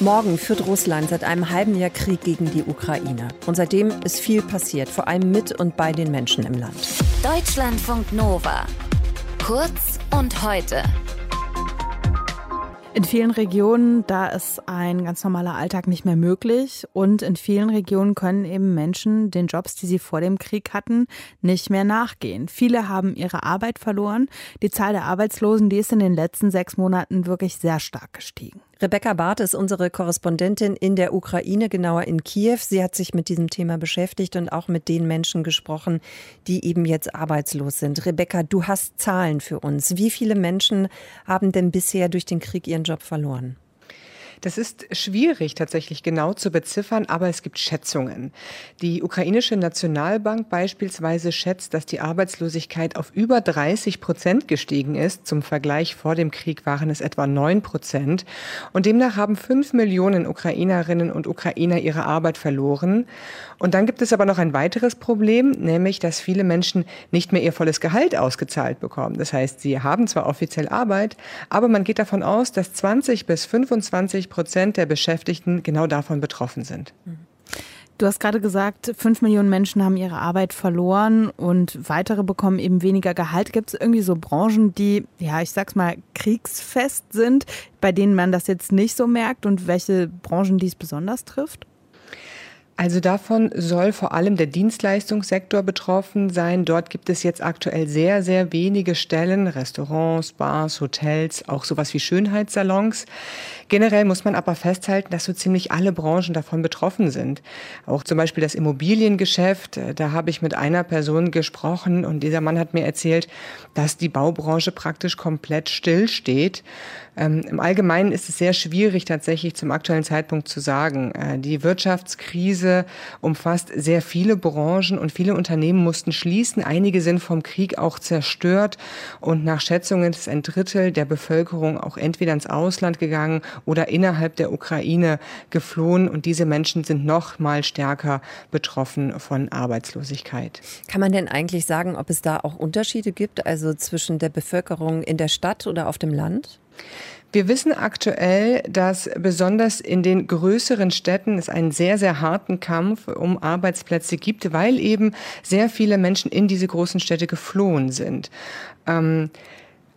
Morgen führt Russland seit einem halben Jahr Krieg gegen die Ukraine. Und seitdem ist viel passiert, vor allem mit und bei den Menschen im Land. Deutschlandfunk Nova. Kurz und heute. In vielen Regionen, da ist ein ganz normaler Alltag nicht mehr möglich und in vielen Regionen können eben Menschen den Jobs, die sie vor dem Krieg hatten, nicht mehr nachgehen. Viele haben ihre Arbeit verloren. Die Zahl der Arbeitslosen, die ist in den letzten sechs Monaten wirklich sehr stark gestiegen. Rebecca Barth ist unsere Korrespondentin in der Ukraine, genauer in Kiew. Sie hat sich mit diesem Thema beschäftigt und auch mit den Menschen gesprochen, die eben jetzt arbeitslos sind. Rebecca, du hast Zahlen für uns. Wie viele Menschen haben denn bisher durch den Krieg ihren Job verloren? Das ist schwierig tatsächlich genau zu beziffern, aber es gibt Schätzungen. Die ukrainische Nationalbank beispielsweise schätzt, dass die Arbeitslosigkeit auf über 30 Prozent gestiegen ist. Zum Vergleich vor dem Krieg waren es etwa 9 Prozent. Und demnach haben fünf Millionen Ukrainerinnen und Ukrainer ihre Arbeit verloren. Und dann gibt es aber noch ein weiteres Problem, nämlich, dass viele Menschen nicht mehr ihr volles Gehalt ausgezahlt bekommen. Das heißt, sie haben zwar offiziell Arbeit, aber man geht davon aus, dass 20 bis 25 Prozent der Beschäftigten genau davon betroffen sind. Du hast gerade gesagt, fünf Millionen Menschen haben ihre Arbeit verloren und weitere bekommen eben weniger Gehalt. Gibt es irgendwie so Branchen, die, ja, ich sag's mal, kriegsfest sind, bei denen man das jetzt nicht so merkt und welche Branchen dies besonders trifft? Also davon soll vor allem der Dienstleistungssektor betroffen sein. Dort gibt es jetzt aktuell sehr, sehr wenige Stellen, Restaurants, Bars, Hotels, auch sowas wie Schönheitssalons. Generell muss man aber festhalten, dass so ziemlich alle Branchen davon betroffen sind. Auch zum Beispiel das Immobiliengeschäft. Da habe ich mit einer Person gesprochen und dieser Mann hat mir erzählt, dass die Baubranche praktisch komplett stillsteht. Ähm, Im Allgemeinen ist es sehr schwierig tatsächlich zum aktuellen Zeitpunkt zu sagen. Äh, die Wirtschaftskrise umfasst sehr viele Branchen und viele Unternehmen mussten schließen. Einige sind vom Krieg auch zerstört und nach Schätzungen ist ein Drittel der Bevölkerung auch entweder ins Ausland gegangen oder innerhalb der Ukraine geflohen und diese Menschen sind noch mal stärker betroffen von Arbeitslosigkeit. Kann man denn eigentlich sagen, ob es da auch Unterschiede gibt, also zwischen der Bevölkerung in der Stadt oder auf dem Land? Wir wissen aktuell, dass besonders in den größeren Städten es einen sehr, sehr harten Kampf um Arbeitsplätze gibt, weil eben sehr viele Menschen in diese großen Städte geflohen sind. Ähm,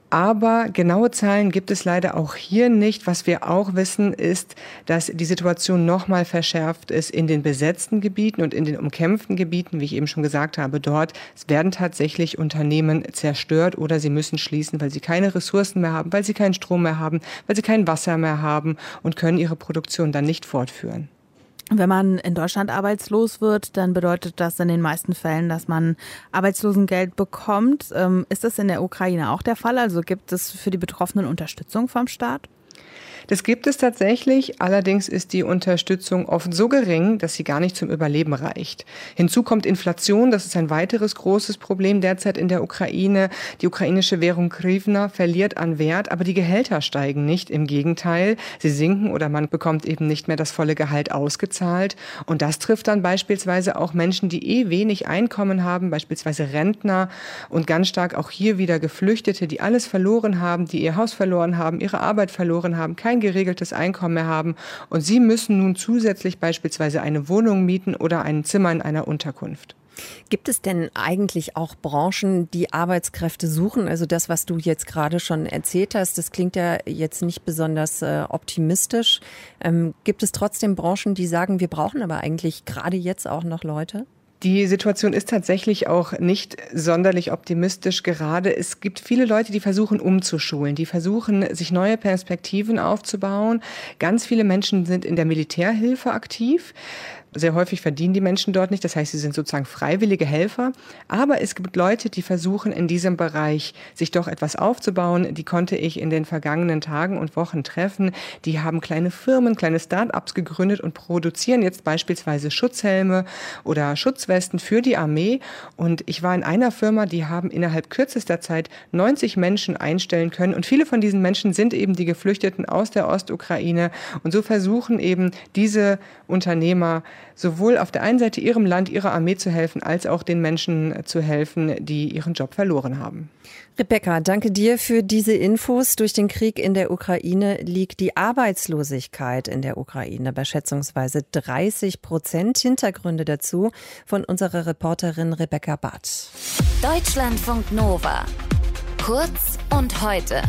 aber genaue Zahlen gibt es leider auch hier nicht. Was wir auch wissen, ist, dass die Situation nochmal verschärft ist in den besetzten Gebieten und in den umkämpften Gebieten, wie ich eben schon gesagt habe. Dort werden tatsächlich Unternehmen zerstört oder sie müssen schließen, weil sie keine Ressourcen mehr haben, weil sie keinen Strom mehr haben, weil sie kein Wasser mehr haben und können ihre Produktion dann nicht fortführen. Wenn man in Deutschland arbeitslos wird, dann bedeutet das in den meisten Fällen, dass man Arbeitslosengeld bekommt. Ähm, ist das in der Ukraine auch der Fall? Also gibt es für die Betroffenen Unterstützung vom Staat? Das gibt es tatsächlich, allerdings ist die Unterstützung oft so gering, dass sie gar nicht zum Überleben reicht. Hinzu kommt Inflation, das ist ein weiteres großes Problem derzeit in der Ukraine. Die ukrainische Währung Grivna verliert an Wert, aber die Gehälter steigen nicht, im Gegenteil, sie sinken oder man bekommt eben nicht mehr das volle Gehalt ausgezahlt. Und das trifft dann beispielsweise auch Menschen, die eh wenig Einkommen haben, beispielsweise Rentner und ganz stark auch hier wieder Geflüchtete, die alles verloren haben, die ihr Haus verloren haben, ihre Arbeit verloren haben, kein geregeltes Einkommen mehr haben und sie müssen nun zusätzlich beispielsweise eine Wohnung mieten oder ein Zimmer in einer Unterkunft. Gibt es denn eigentlich auch Branchen, die Arbeitskräfte suchen? Also das, was du jetzt gerade schon erzählt hast, das klingt ja jetzt nicht besonders äh, optimistisch. Ähm, gibt es trotzdem Branchen, die sagen, wir brauchen aber eigentlich gerade jetzt auch noch Leute? Die Situation ist tatsächlich auch nicht sonderlich optimistisch gerade. Es gibt viele Leute, die versuchen umzuschulen, die versuchen, sich neue Perspektiven aufzubauen. Ganz viele Menschen sind in der Militärhilfe aktiv. Sehr häufig verdienen die Menschen dort nicht. Das heißt, sie sind sozusagen freiwillige Helfer. Aber es gibt Leute, die versuchen, in diesem Bereich sich doch etwas aufzubauen. Die konnte ich in den vergangenen Tagen und Wochen treffen. Die haben kleine Firmen, kleine Start-ups gegründet und produzieren jetzt beispielsweise Schutzhelme oder Schutzwesten für die Armee. Und ich war in einer Firma, die haben innerhalb kürzester Zeit 90 Menschen einstellen können. Und viele von diesen Menschen sind eben die Geflüchteten aus der Ostukraine. Und so versuchen eben diese Unternehmer, sowohl auf der einen Seite ihrem Land, ihrer Armee zu helfen, als auch den Menschen zu helfen, die ihren Job verloren haben. Rebecca, danke dir für diese Infos. Durch den Krieg in der Ukraine liegt die Arbeitslosigkeit in der Ukraine bei schätzungsweise 30 Prozent. Hintergründe dazu von unserer Reporterin Rebecca Barth. Deutschlandfunk Nova. Kurz und heute.